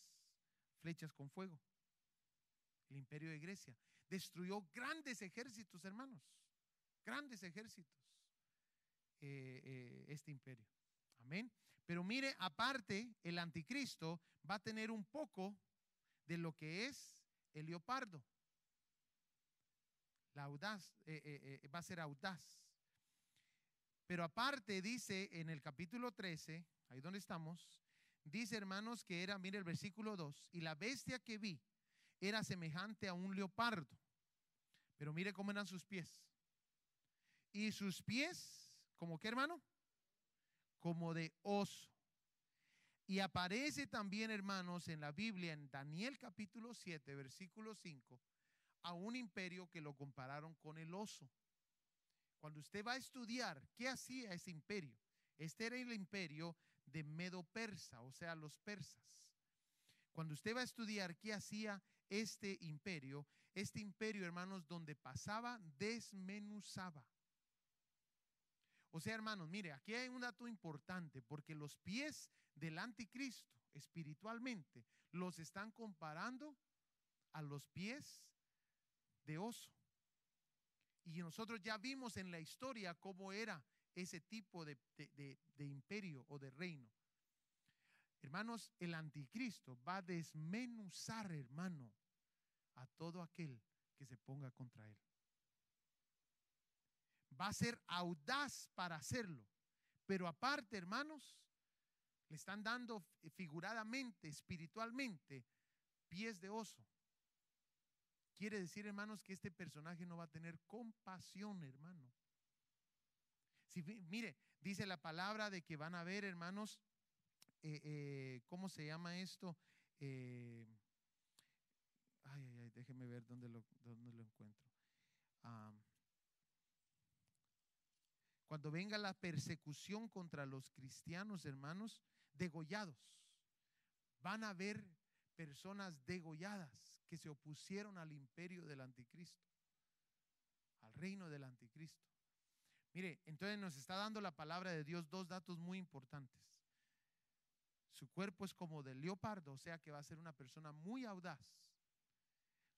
flechas con fuego. El imperio de Grecia destruyó grandes ejércitos, hermanos, grandes ejércitos, eh, eh, este imperio. Amén. Pero mire, aparte, el anticristo va a tener un poco de lo que es el leopardo. La audaz, eh, eh, va a ser audaz. Pero aparte dice en el capítulo 13, ahí donde estamos, dice hermanos que era, mire el versículo 2, y la bestia que vi era semejante a un leopardo. Pero mire cómo eran sus pies. Y sus pies, ¿como qué hermano? como de oso. Y aparece también, hermanos, en la Biblia, en Daniel capítulo 7, versículo 5, a un imperio que lo compararon con el oso. Cuando usted va a estudiar qué hacía ese imperio, este era el imperio de Medo Persa, o sea, los persas. Cuando usted va a estudiar qué hacía este imperio, este imperio, hermanos, donde pasaba, desmenuzaba. O sea, hermanos, mire, aquí hay un dato importante, porque los pies del anticristo espiritualmente los están comparando a los pies de oso. Y nosotros ya vimos en la historia cómo era ese tipo de, imperio o de reino. Hermanos, el anticristo va a desmenuzar, hermano, a todo aquel que se ponga contra él va a ser audaz para hacerlo. Pero aparte, hermanos, le están dando figuradamente, espiritualmente, pies de oso. Quiere decir, hermanos, que este personaje no va a tener compasión, hermano. Si, mire, dice la palabra de que van a ver, hermanos, eh, eh, ¿cómo se llama esto? Eh, ay, ay, ay, déjeme ver dónde lo, dónde lo encuentro. Ah, cuando venga la persecución contra los cristianos, hermanos, degollados. Van a haber personas degolladas que se opusieron al imperio del anticristo, al reino del anticristo. Mire, entonces nos está dando la palabra de Dios dos datos muy importantes. Su cuerpo es como de leopardo, o sea que va a ser una persona muy audaz.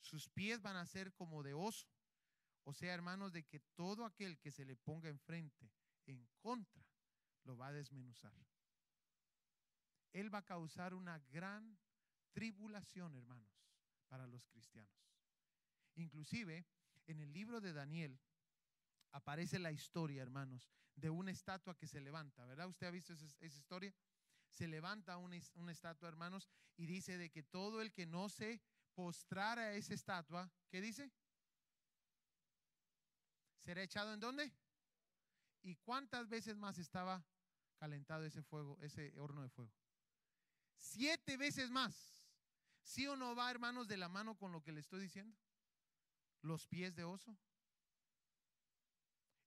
Sus pies van a ser como de oso, o sea, hermanos, de que todo aquel que se le ponga enfrente en contra lo va a desmenuzar. Él va a causar una gran tribulación, hermanos, para los cristianos. Inclusive, En el libro de Daniel aparece la historia, hermanos, de una estatua que se levanta, ¿verdad? ¿Usted ha visto esa, historia? Se levanta una, una, estatua, hermanos, y dice de que todo el que no se postrara a esa estatua, ¿qué dice? ¿Será echado en dónde? ¿Y cuántas veces más estaba calentado ese fuego, ese horno de fuego? Siete veces más. ¿Sí o no va, hermanos, de la mano con lo que le estoy diciendo? Los pies de oso.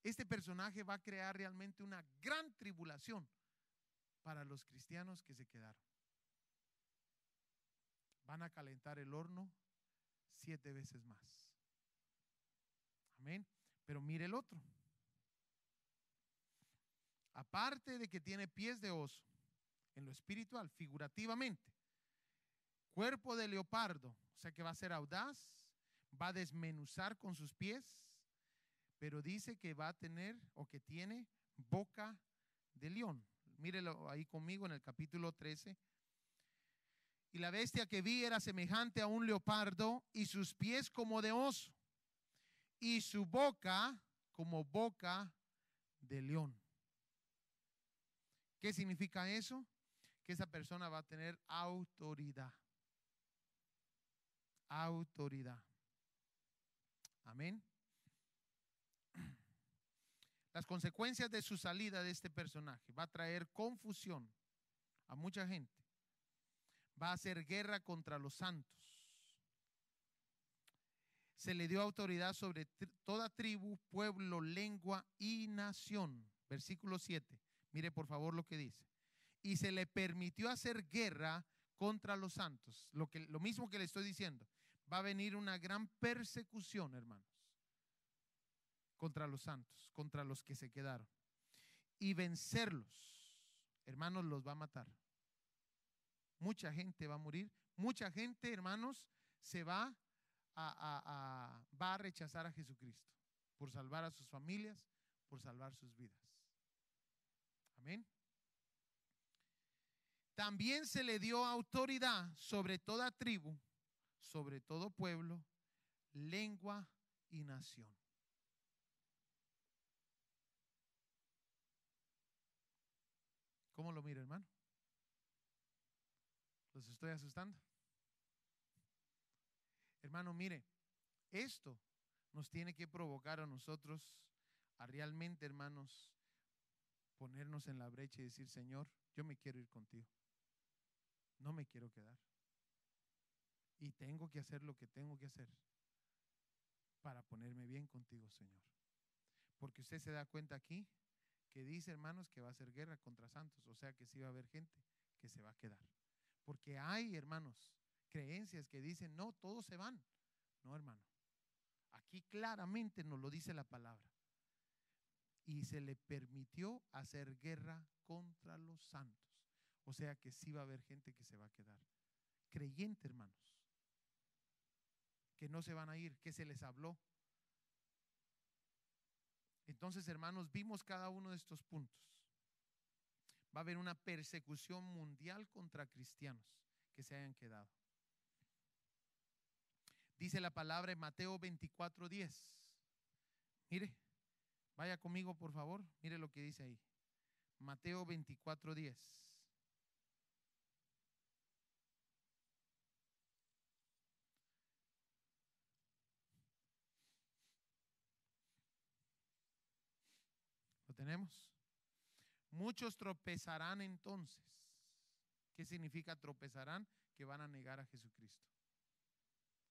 Este personaje va a crear realmente una gran tribulación para los cristianos que se quedaron. Van a calentar el horno siete veces más. Amén. Pero mire el otro. Aparte de que tiene pies de oso, en lo espiritual, figurativamente, cuerpo de leopardo, o sea que va a ser audaz, va a desmenuzar con sus pies, pero dice que va a tener o que tiene boca de león. Mírelo ahí conmigo en el capítulo 13. Y la bestia que vi era semejante a un leopardo y sus pies como de oso y su boca como boca de león. ¿Qué significa eso? Que esa persona va a tener autoridad. Autoridad. Amén. Las consecuencias de su salida de este personaje va a traer confusión a mucha gente. Va a hacer guerra contra los santos se le dio autoridad sobre toda tribu, pueblo, lengua y nación. Versículo 7. Mire por favor lo que dice. Y se le permitió hacer guerra contra los santos. Lo, que, lo mismo que le estoy diciendo. Va a venir una gran persecución, hermanos, contra los santos, contra los que se quedaron. Y vencerlos, hermanos, los va a matar. Mucha gente va a morir. Mucha gente, hermanos, se va va a rechazar a Jesucristo por salvar a sus familias, por salvar sus vidas. Amén. También se le dio autoridad sobre toda tribu, sobre todo pueblo, lengua y nación. ¿Cómo lo mira, hermano? ¿Los estoy asustando? Hermano, mire, esto nos tiene que provocar a nosotros a realmente, hermanos, ponernos en la brecha y decir, Señor, yo me quiero ir contigo. No me quiero quedar. Y tengo que hacer lo que tengo que hacer para ponerme bien contigo, Señor. Porque usted se da cuenta aquí que dice, hermanos, que va a hacer guerra contra santos. O sea que sí va a haber gente que se va a quedar. Porque hay, hermanos, creencias que dicen, no, todos se van. No, hermano. Aquí claramente nos lo dice la palabra. Y se le permitió hacer guerra contra los santos. O sea que sí va a haber gente que se va a quedar. Creyente, hermanos. Que no se van a ir, que se les habló. Entonces, hermanos, vimos cada uno de estos puntos. Va a haber una persecución mundial contra cristianos que se hayan quedado. Dice la palabra en Mateo 24:10. Mire, vaya conmigo por favor, mire lo que dice ahí. Mateo 24:10. ¿Lo tenemos? Muchos tropezarán entonces. ¿Qué significa tropezarán? Que van a negar a Jesucristo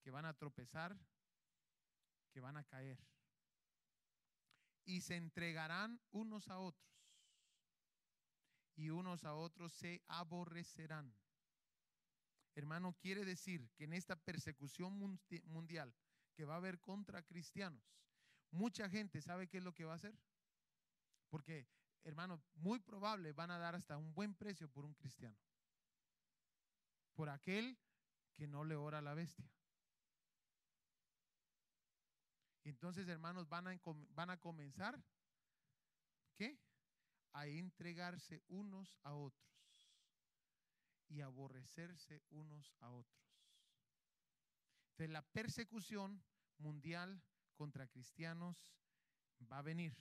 que van a tropezar, que van a caer. Y se entregarán unos a otros. Y unos a otros se aborrecerán. Hermano, quiere decir que en esta persecución mundial que va a haber contra cristianos, mucha gente sabe qué es lo que va a hacer. Porque, hermano, muy probable van a dar hasta un buen precio por un cristiano. Por aquel que no le ora a la bestia. Entonces, hermanos, van a, a comenzar, ¿qué? A entregarse unos a otros y aborrecerse unos a otros. Entonces, la persecución mundial contra cristianos va a venir.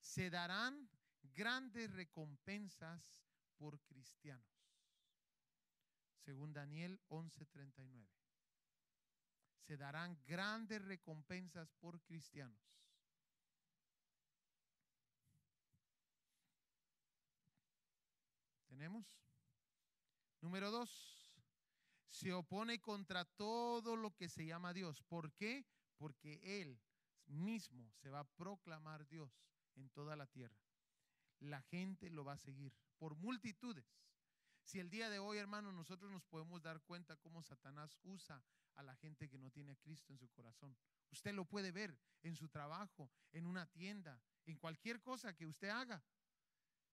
Se darán grandes recompensas por cristianos. Según Daniel 11:39. Se darán grandes recompensas por cristianos. ¿Tenemos? Número dos, se opone contra todo lo que se llama Dios. ¿Por qué? Porque Él mismo se va a proclamar Dios en toda la tierra. La gente lo va a seguir por multitudes. Si el día de hoy, hermano, nosotros nos podemos dar cuenta cómo Satanás usa a la gente que no tiene a Cristo en su corazón. Usted lo puede ver en su trabajo, en una tienda, en cualquier cosa que usted haga.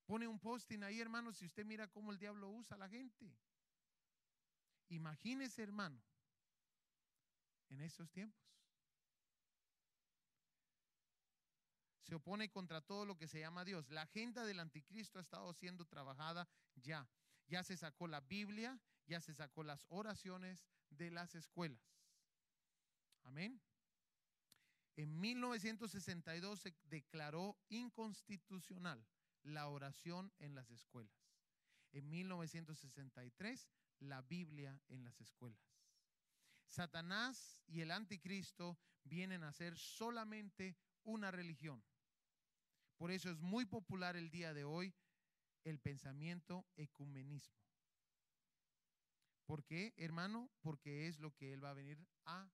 Pone un posting ahí, hermano, si usted mira cómo el diablo usa a la gente. Imagínese, hermano, en estos tiempos. Se opone contra todo lo que se llama Dios. La agenda del anticristo ha estado siendo trabajada ya. Ya se sacó la Biblia, ya se sacó las oraciones de las escuelas. Amén. En 1962 se declaró inconstitucional la oración en las escuelas. En 1963 la Biblia en las escuelas. Satanás y el anticristo vienen a ser solamente una religión. Por eso es muy popular el día de hoy el pensamiento ecumenismo. ¿Por qué, hermano? Porque es lo que Él va a venir a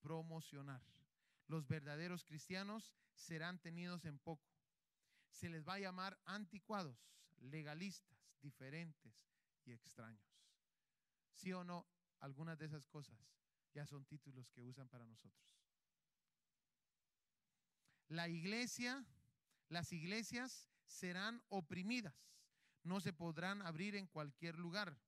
promocionar. Los verdaderos cristianos serán tenidos en poco. Se les va a llamar anticuados, legalistas, diferentes y extraños. ¿Sí o no? Algunas de esas cosas ya son títulos que usan para nosotros. La iglesia, las iglesias serán oprimidas, no se podrán abrir en cualquier lugar.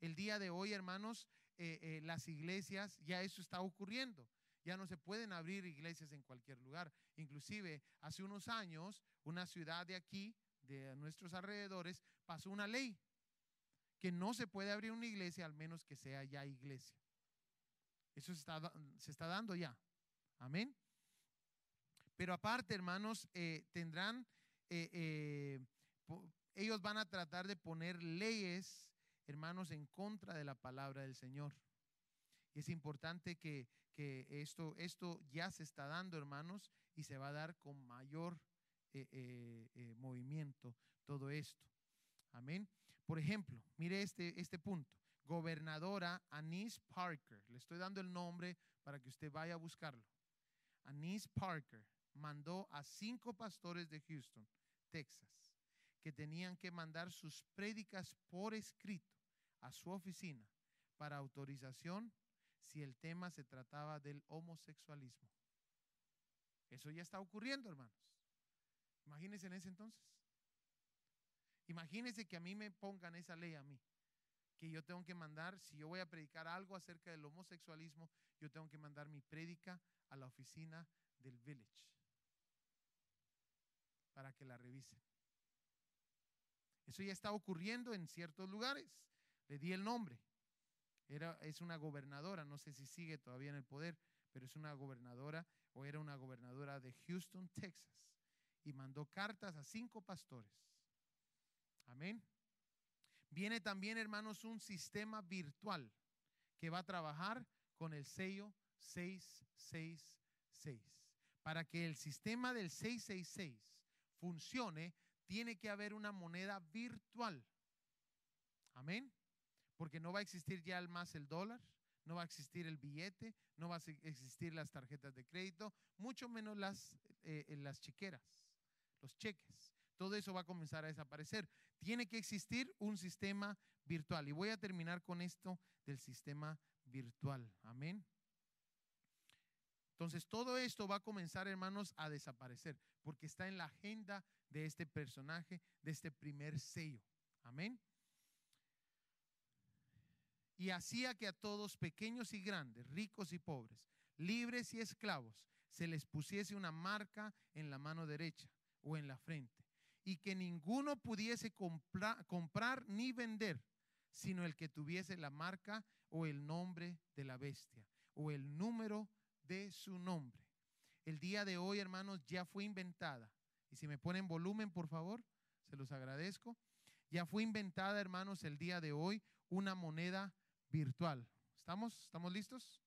El día de hoy, hermanos, eh, eh, las iglesias, ya eso está ocurriendo. Ya no se pueden abrir iglesias en cualquier lugar. Inclusive, hace unos años, una ciudad de aquí, de nuestros alrededores, pasó una ley que no se puede abrir una iglesia al menos que sea ya iglesia. Eso se está, se está dando ya. Amén. Pero aparte, hermanos, eh, tendrán, ellos van a tratar de poner leyes, hermanos, en contra de la palabra del Señor. Y es importante que, que esto, esto ya se está dando, hermanos, y se va a dar con mayor movimiento todo esto. Amén. Por ejemplo, mire este, este punto. Gobernadora Anise Parker, le estoy dando el nombre para que usted vaya a buscarlo. Anise Parker mandó a cinco pastores de Houston, Texas, que tenían que mandar sus prédicas por escrito a su oficina para autorización si el tema se trataba del homosexualismo. Eso ya está ocurriendo, hermanos. Imagínense en ese entonces. Imagínense que a mí me pongan esa ley a mí, que yo tengo que mandar, si yo voy a predicar algo acerca del homosexualismo, yo tengo que mandar mi prédica a la oficina del village para que la revisen. Eso ya está ocurriendo en ciertos lugares. Le di el nombre. Era, es una gobernadora, no sé si sigue todavía en el poder, pero es una gobernadora o era una gobernadora de Houston, Texas. Y mandó cartas a cinco pastores Amén. Viene también, hermanos, un sistema virtual que va a trabajar con el sello 666. Para que el sistema del 666 funcione, tiene que haber una moneda virtual. Amén. Porque no va a existir ya más el dólar, no va a existir el billete, no va a existir las tarjetas de crédito, mucho menos las, eh, las chiqueras, los cheques todo eso va a comenzar a desaparecer. Tiene que existir un sistema virtual. Y voy a terminar con esto del sistema virtual. Amén. Entonces, todo esto va a comenzar, hermanos, a desaparecer, porque está en la agenda de este personaje, de este primer sello. Amén. Y hacía que a todos, pequeños y grandes, ricos y pobres, libres y esclavos, se les pusiese una marca en la mano derecha o en la frente y que ninguno pudiese comprar ni vender, sino el que tuviese la marca o el nombre de la bestia o el número de su nombre. el día de hoy, hermanos, ya fue inventada. Y si me ponen volumen, por favor, se los agradezco. Ya fue inventada, hermanos, el día de hoy una moneda virtual. ¿Estamos? ¿Estamos listos?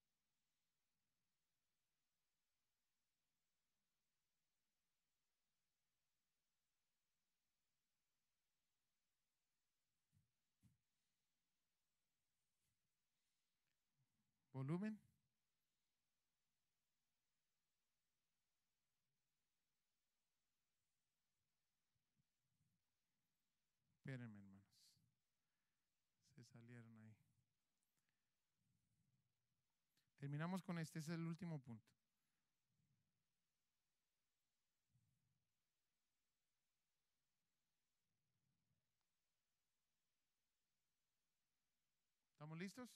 Volumen. Espérenme, hermanos. Se salieron ahí. Terminamos con este, es el último punto. ¿Estamos listos?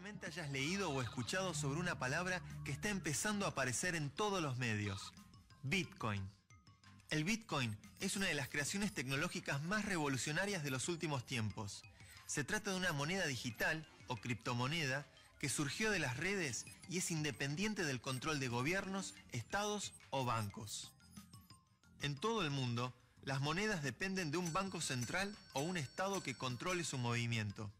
Seguramente hayas leído o escuchado sobre una palabra que está empezando a aparecer en todos los medios. Bitcoin. El Bitcoin es una de las creaciones tecnológicas más revolucionarias de los últimos tiempos. Se trata de una moneda digital o criptomoneda que surgió de las redes y es independiente del control de gobiernos, estados o bancos. En todo el mundo, las monedas dependen de un banco central o un estado que controle su movimiento.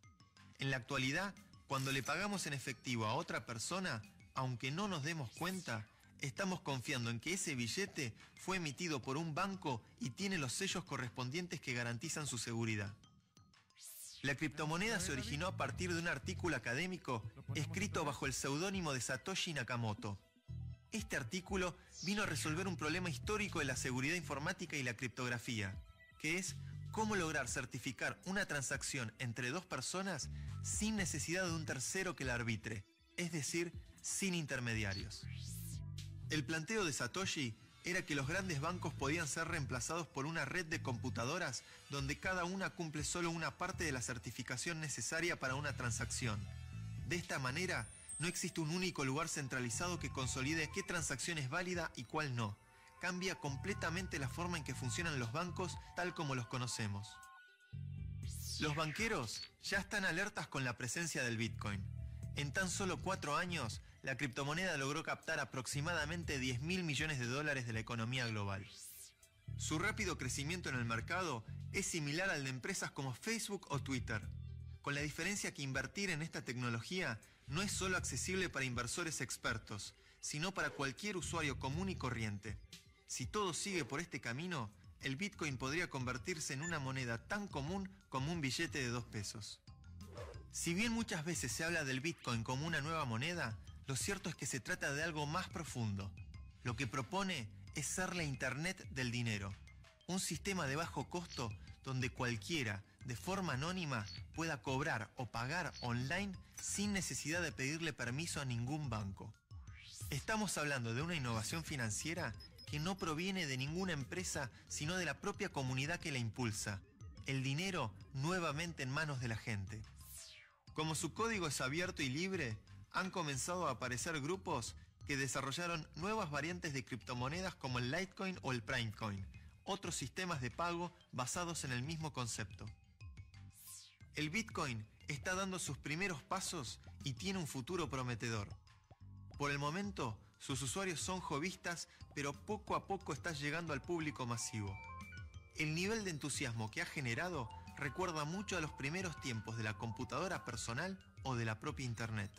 En la actualidad, cuando le pagamos en efectivo a otra persona, aunque no nos demos cuenta, estamos confiando en que ese billete fue emitido por un banco y tiene los sellos correspondientes que garantizan su seguridad. La criptomoneda se originó a partir de un artículo académico escrito bajo el seudónimo de Satoshi Nakamoto. Este artículo vino a resolver un problema histórico de la seguridad informática y la criptografía, que es cómo lograr certificar una transacción entre dos personas sin necesidad de un tercero que la arbitre, es decir, sin intermediarios. El planteo de Satoshi era que los grandes bancos podían ser reemplazados por una red de computadoras donde cada una cumple solo una parte de la certificación necesaria para una transacción. De esta manera, no existe un único lugar centralizado que consolide qué transacción es válida y cuál no cambia completamente la forma en que funcionan los bancos tal como los conocemos. Los banqueros ya están alertas con la presencia del Bitcoin. En tan solo cuatro años, la criptomoneda logró captar aproximadamente 10 mil millones de dólares de la economía global. Su rápido crecimiento en el mercado es similar al de empresas como Facebook o Twitter, con la diferencia que invertir en esta tecnología no es solo accesible para inversores expertos, sino para cualquier usuario común y corriente. Si todo sigue por este camino, el Bitcoin podría convertirse en una moneda tan común como un billete de dos pesos. Si bien muchas veces se habla del Bitcoin como una nueva moneda, lo cierto es que se trata de algo más profundo. Lo que propone es ser la Internet del dinero, un sistema de bajo costo donde cualquiera, de forma anónima, pueda cobrar o pagar online sin necesidad de pedirle permiso a ningún banco. Estamos hablando de una innovación financiera que no proviene de ninguna empresa, sino de la propia comunidad que la impulsa. El dinero nuevamente en manos de la gente. Como su código es abierto y libre, han comenzado a aparecer grupos que desarrollaron nuevas variantes de criptomonedas como el Litecoin o el Primecoin, otros sistemas de pago basados en el mismo concepto. El Bitcoin está dando sus primeros pasos y tiene un futuro prometedor. Por el momento, sus usuarios son jovistas, pero poco a poco está llegando al público masivo. El nivel de entusiasmo que ha generado recuerda mucho a los primeros tiempos de la computadora personal o de la propia Internet.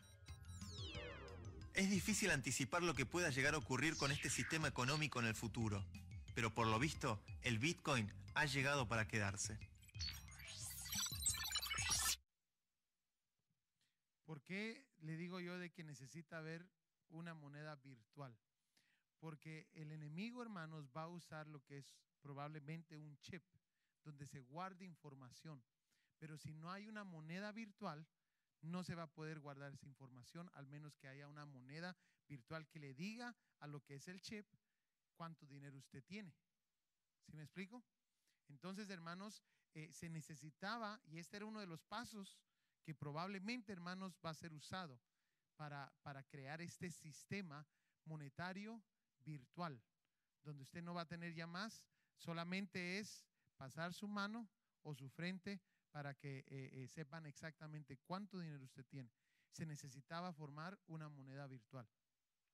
Es difícil anticipar lo que pueda llegar a ocurrir con este sistema económico en el futuro, pero por lo visto, el Bitcoin ha llegado para quedarse. ¿Por qué le digo yo de que necesita ver una moneda virtual. Porque el enemigo, hermanos, va a usar lo que es probablemente un chip donde se guarde información. Pero si no hay una moneda virtual, no se va a poder guardar esa información, al menos que haya una moneda virtual que le diga a lo que es el chip cuánto dinero usted tiene. ¿Sí me explico? Entonces, hermanos, eh, se necesitaba, y este era uno de los pasos que probablemente, hermanos, va a ser usado para, crear este sistema monetario virtual, donde usted no va a tener ya más, solamente es pasar su mano o su frente para que eh, eh, sepan exactamente cuánto dinero usted tiene. Se necesitaba formar una moneda virtual.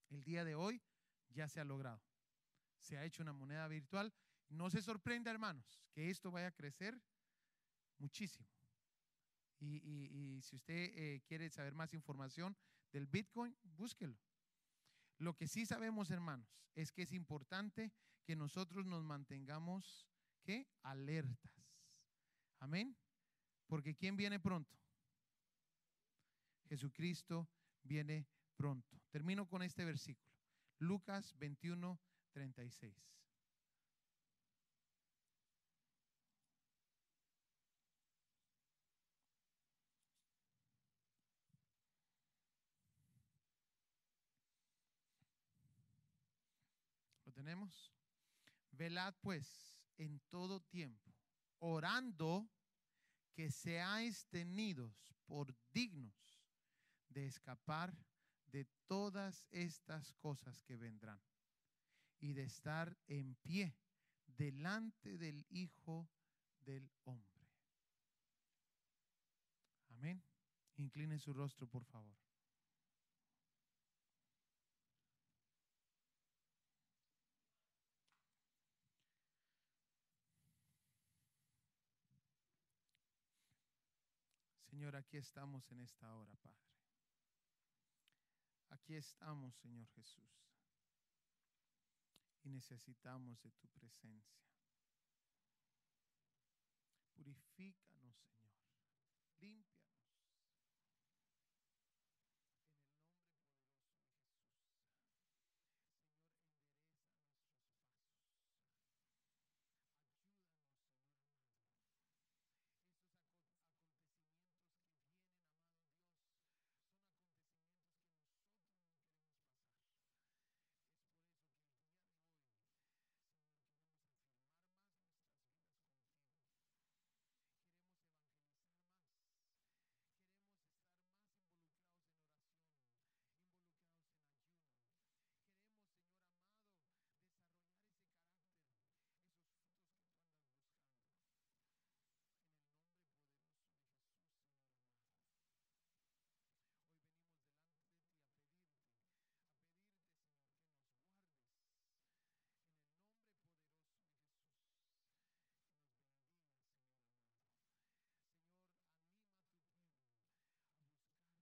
El día de hoy ya se ha logrado. Se ha hecho una moneda virtual. No se sorprenda, hermanos, que esto vaya a crecer muchísimo. Y, si usted eh, quiere saber más información del Bitcoin, búsquelo. Lo que sí sabemos, hermanos, es que es importante que nosotros nos mantengamos, ¿qué? Alertas. Amén. Porque ¿quién viene pronto? Jesucristo viene pronto. Termino con este versículo. Lucas 21, 36. ¿Lo tenemos? Velad pues en todo tiempo, orando que seáis tenidos por dignos de escapar de todas estas cosas que vendrán y de estar en pie delante del Hijo del Hombre. Amén. Incline su rostro, por favor. Señor, aquí estamos en esta hora, Padre. Aquí estamos, Señor Jesús. Y necesitamos de tu presencia. Limpia